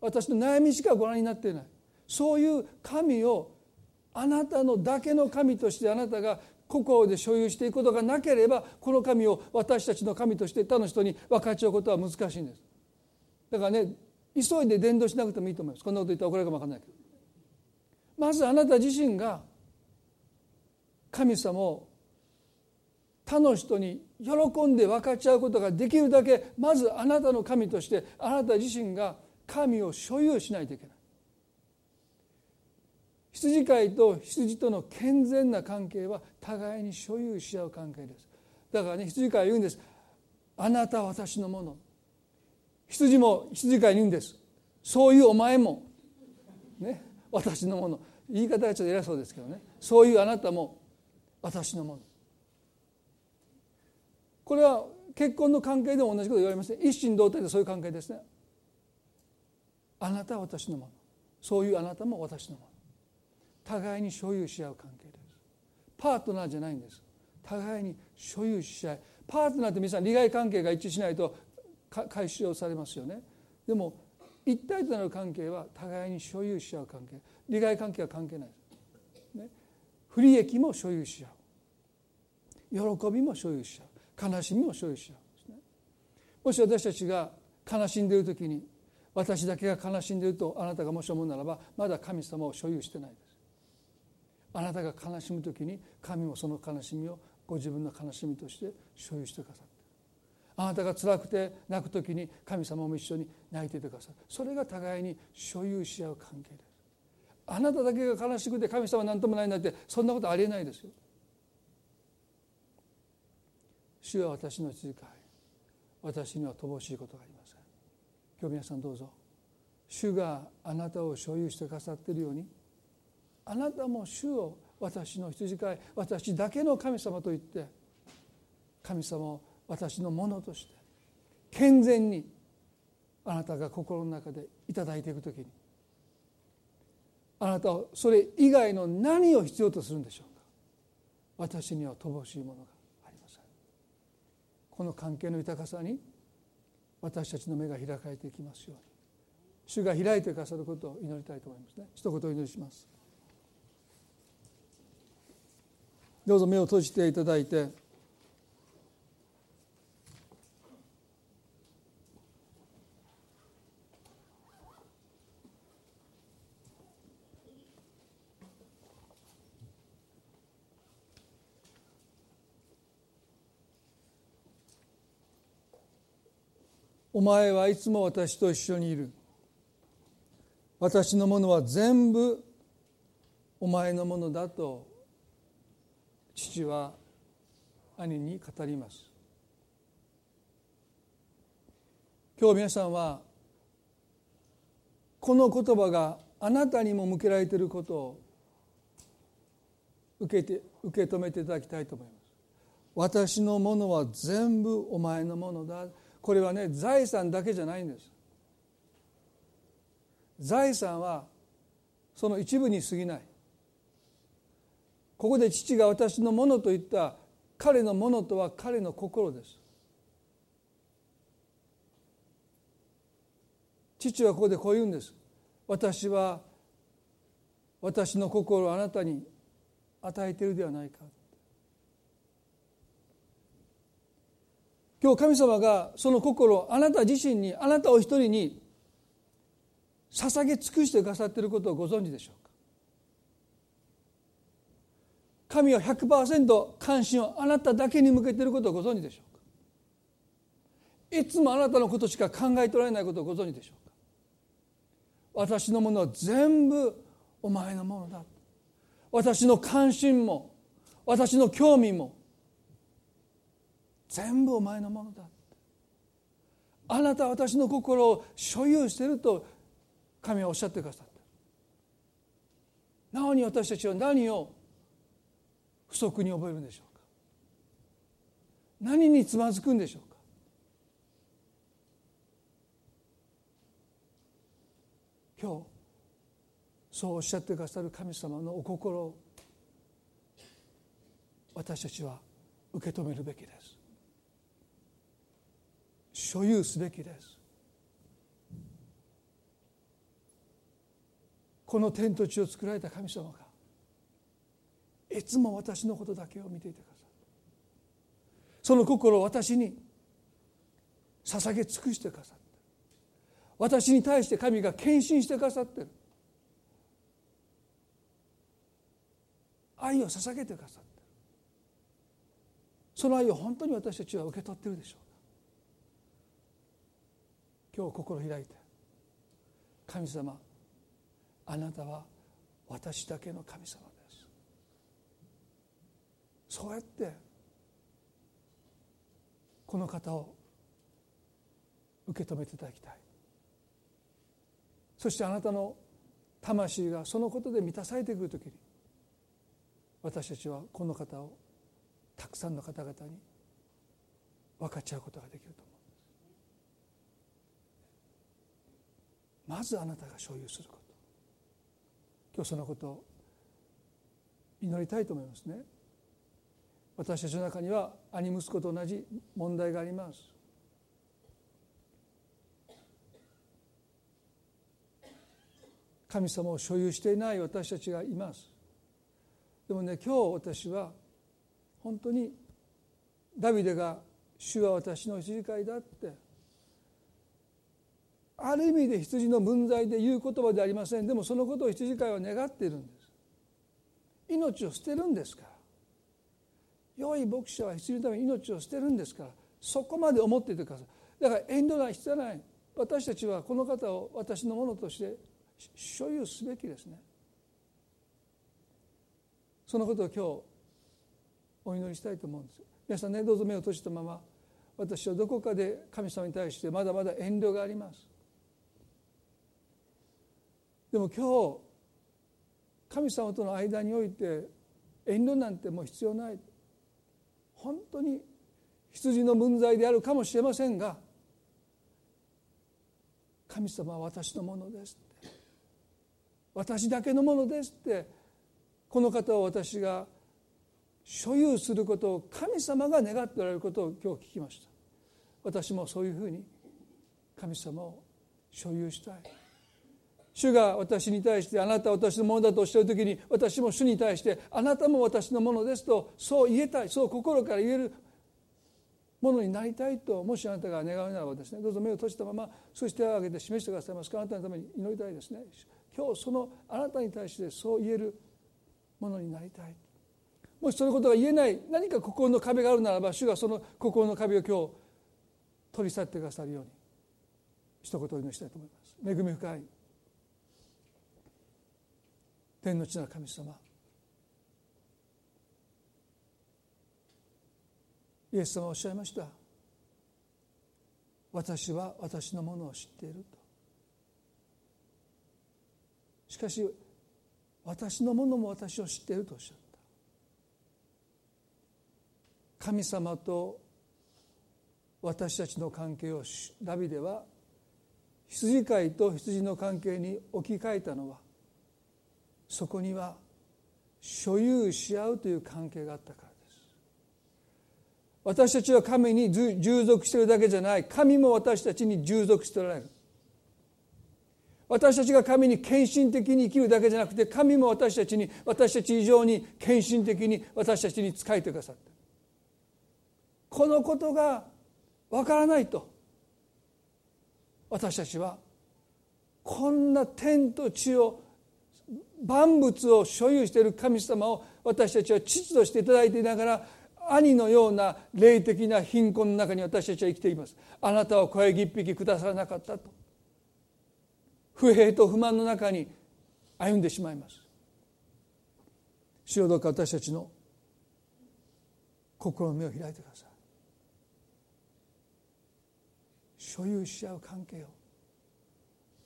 私の悩みしかご覧になっていない。そういう神をあなたのだけの神としてあなたが心で所有していくことがなければこの神を私たちの神として他の人に分かち合うことは難しいんです。だからね急いで伝道しなくてもいいと思います。こんなこと言ったら怒られるかも分かんないけど。まずあなた自身が神様を他の人に喜んで分かち合うことができるだけまずあなたの神としてあなた自身が神を所有しないといけない。羊飼いと羊との健全な関係は互いに所有し合う関係です。だからね羊飼いは言うんです。あなたは私のもの。羊も羊飼いに言うんです。そういうお前も。ね。私のもの。言い方がちょっと偉そうですけどね。そういうあなたも私のもの。これは結婚の関係でも同じこと言われますね。一心同体でそういう関係ですね。あなたは私のもの。そういうあなたも私のもの。互いに所有し合う関係です。パートナーじゃないんです。互いに所有し合い。パートナーって皆さん利害関係が一致しないと解消されますよね。でも一体となる関係は互いに所有し合う関係。利害関係は関係ないです、ね、不利益も所有し合う。喜びも所有し合う。悲しみも所有し合うですね。もし私たちが悲しんでいる時に私だけが悲しんでいるとあなたがもし思うならばまだ神様を所有してないです。あなたが悲しむ時に神もその悲しみをご自分の悲しみとして所有してくださってあなたが辛くて泣く時に神様も一緒に泣いていてくださる。それが互いに所有し合う関係です。あなただけが悲しくて神様は何ともないなんてそんなことありえないですよ。主は私の続かい。私には乏しいことがありません。今日皆さんどうぞ。主があなたを所有してくださっているようにあなたも主を私の羊飼い私だけの神様と言って神様を私のものとして健全にあなたが心の中で頂いていく時にあなたはそれ以外の何を必要とするんでしょうか。私には乏しいものがありません。この関係の豊かさに私たちの目が開かれていきますように。主が開いてくださることを祈りたいと思いますね。一言お祈りします。どうぞ目を閉じていただいて。お前はいつも私と一緒にいる。私のものは全部お前のものだと。父は兄に語ります。今日皆さんはこの言葉があなたにも向けられていることを受けて受け止めていただきたいと思います。私のものは全部お前のものだ。これはね財産だけじゃないんです。財産はその一部に過ぎない。ここで父が私のものと言った彼のものとは彼の心です。父はここでこう言うんです。私は私の心をあなたに与えているではないか。今日神様がその心をあなた自身にあなたお一人に捧げ尽くしてくださっていることをご存知でしょう。神は100%関心をあなただけに向けていることをご存知でしょうか？いつもあなたのことしか考えておられないことをご存知でしょうか？私のものは全部お前のものだ。私の関心も私の興味も全部お前のものだ。あなたは私の心を所有していると神はおっしゃってくださった。なおに私たちは何を不足に覚えるんでしょうか？何につまずくんでしょうか？今日そうおっしゃってくださる神様のお心を私たちは受け止めるべきです。所有すべきです。この天と地を作られた神様がいつも私のことだけを見ていてくださいその心を私に捧げ尽くしてくださって私に対して神が献身してくださってる。愛を捧げてくださってる。その愛を本当に私たちは受け取ってるでしょうか。今日心開いて。神様あなたは私だけの神様。そうやってこの方を受け止めていただきたい。そしてあなたの魂がそのことで満たされてくる時に私たちはこの方をたくさんの方々に分かち合うことができると思うまずあなたが所有すること。今日そのことを祈りたいと思いますね。私たちの中には兄息子と同じ問題があります。神様を所有していない私たちがいます。でもね今日私は本当にダビデが「主は私の羊飼いだ」って。ある意味で羊の分際で言う言葉でありません。でもそのことを羊飼いは願っているんです。命を捨てるんですか良い牧者は羊のために命を捨てるんですからそこまで思っていてください。だから遠慮ない必要ない。私たちはこの方を私のものとして所有すべきですね。そのことを今日お祈りしたいと思うんです。皆さんねどうぞ目を閉じたまま私はどこかで神様に対してまだまだ遠慮があります。でも今日神様との間において遠慮なんてもう必要ない。本当に羊の分際であるかもしれませんが神様は私のものです私だけのものですって。この方を私が所有することを神様が願っておられることを今日聞きました。私もそういうふうに神様を所有したい。主が私に対してあなたは私のものだとおっしゃる時に私も主に対してあなたも私のものですとそう言えたいそう心から言えるものになりたいともしあなたが願うならばですねどうぞ目を閉じたままそして手を挙げて示してくださいます。かあなたのために祈りたいですね。今日そのあなたに対してそう言えるものになりたい。もしそのことが言えない何か心の壁があるならば主がその心の壁を今日取り去ってくださるように一言お祈りしたいと思います。恵み深い天の地な神様。イエス様おっしゃいました。私は私のものを知っていると。しかし私のものも私を知っているとおっしゃった。神様と私たちの関係をダビデは羊飼いと羊の関係に置き換えたのはそこには所有し合うという関係があったからです。私たちは神に従属しているだけじゃない。神も私たちに従属しておられる。私たちが神に献身的に生きるだけじゃなくて神も私たちに私たち以上に献身的に私たちに仕えてくださったこのことがわからないと私たちはこんな天と地を万物を所有している神様を私たちは父としていただいていながら兄のような霊的な貧困の中に私たちは生きています。あなたは声一匹くださらなかったと。不平と不満の中に歩んでしまいます。主よどうか私たちの心の目を開いてください。所有し合う関係を。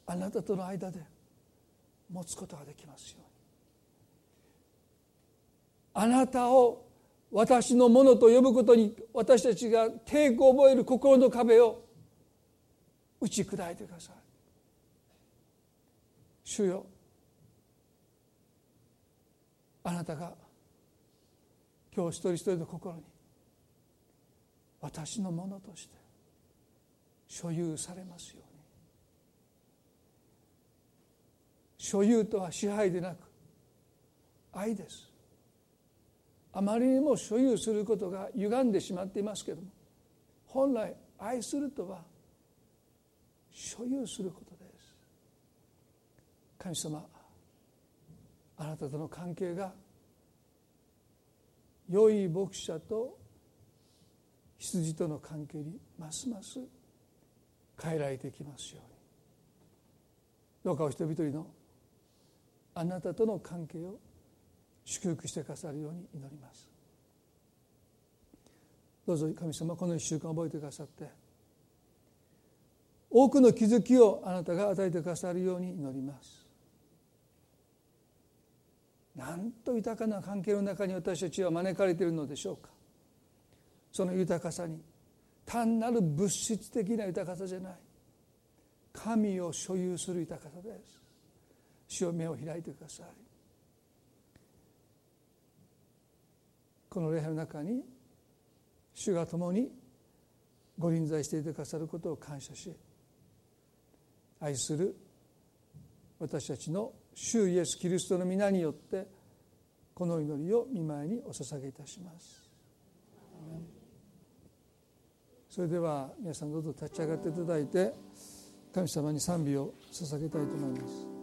あなたとの間で。持つことができますようにあなたを私のものと呼ぶことに私たちが抵抗を覚える心の壁を打ち砕いてください主よ。あなたが今日一人一人の心に私のものとして所有されますように所有とは支配でなく愛です。あまりにも所有することが歪んでしまっていますけども本来愛するとは所有することです。神様あなたとの関係が良い牧者と羊との関係にますます変えられていきますように。どうかお人一人のあなたとの関係を祝福してくださるように祈ります。どうぞ神様この1週間覚えてくださって多くの気づきをあなたが与えてくださるように祈ります。なんと豊かな関係の中に私たちは招かれているのでしょうか。その豊かさに単なる物質的な豊かさじゃない。神を所有する豊かさです。主を目を開いてくださいこの礼拝の中に主が共にご臨在していてくださることを感謝し愛する私たちの主イエス・キリストの皆によってこの祈りを見舞いにお捧げいたします。それでは皆さんどうぞ立ち上がっていただいて神様に賛美を捧げたいと思います。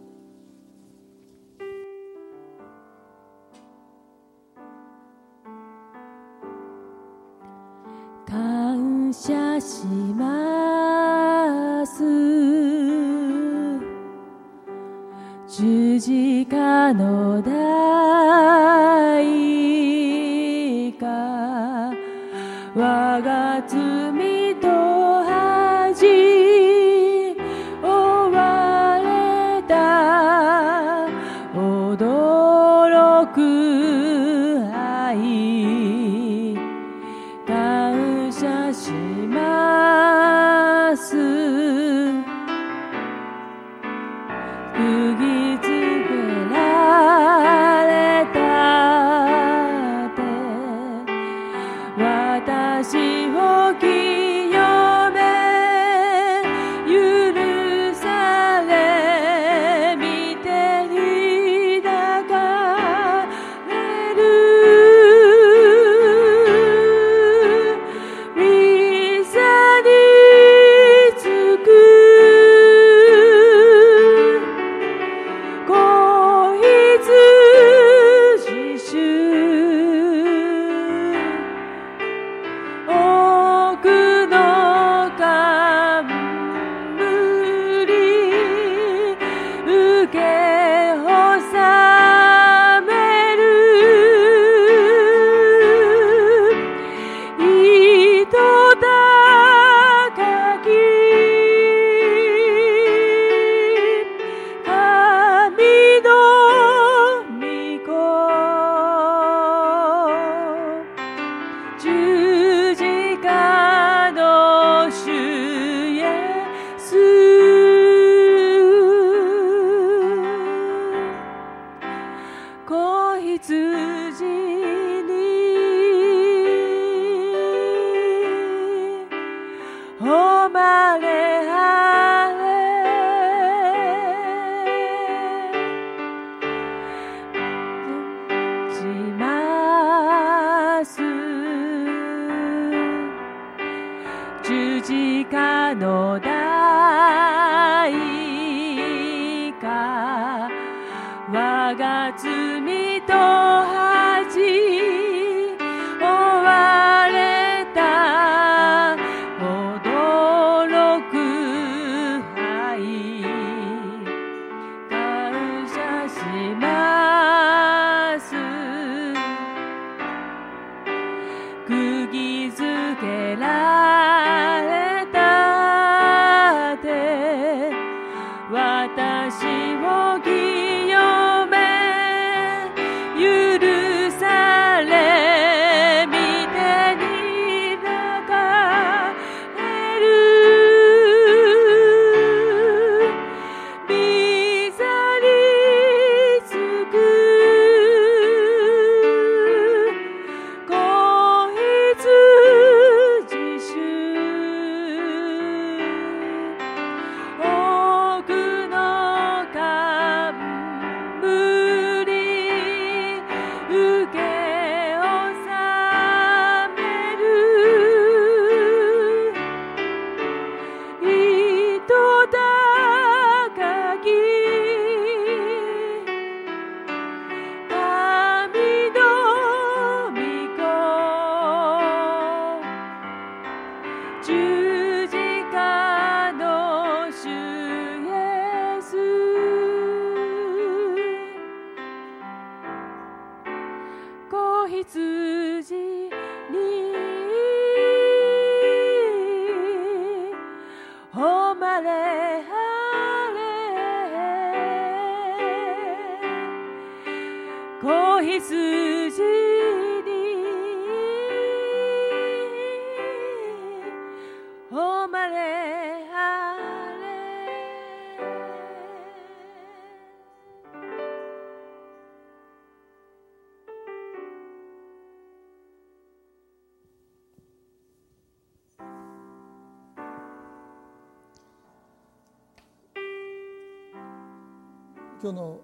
今日の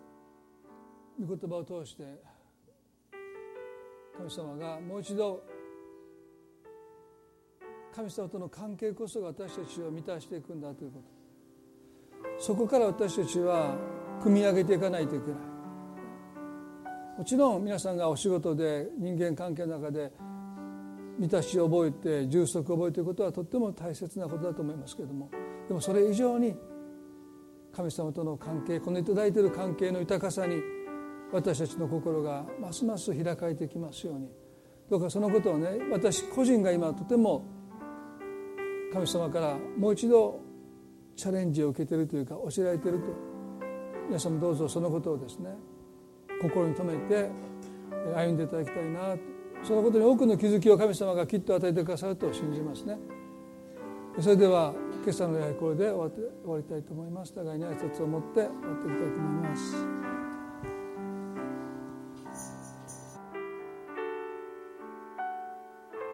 御言葉を通して神様がもう一度神様との関係こそが私たちを満たしていくんだということ。そこから私たちは組み上げていかないといけない。もちろん皆さんがお仕事で人間関係の中で満たしを覚えて充足を覚えていくことはとっても大切なことだと思いますけれども。でもそれ以上に神様との関係この頂いている関係の豊かさに私たちの心がますます開かれてきますように。どうかそのことをね私個人が今とても神様からもう一度チャレンジを受けているというか教えられていると。皆さんもどうぞそのことをですね心に留めて歩んでいただきたいなそのことに多くの気づきを神様がきっと与えてくださると信じますね。それでは今朝の礼拝これで終わって終わりたいと思います互いに挨拶を持って終わっていきたいと思います。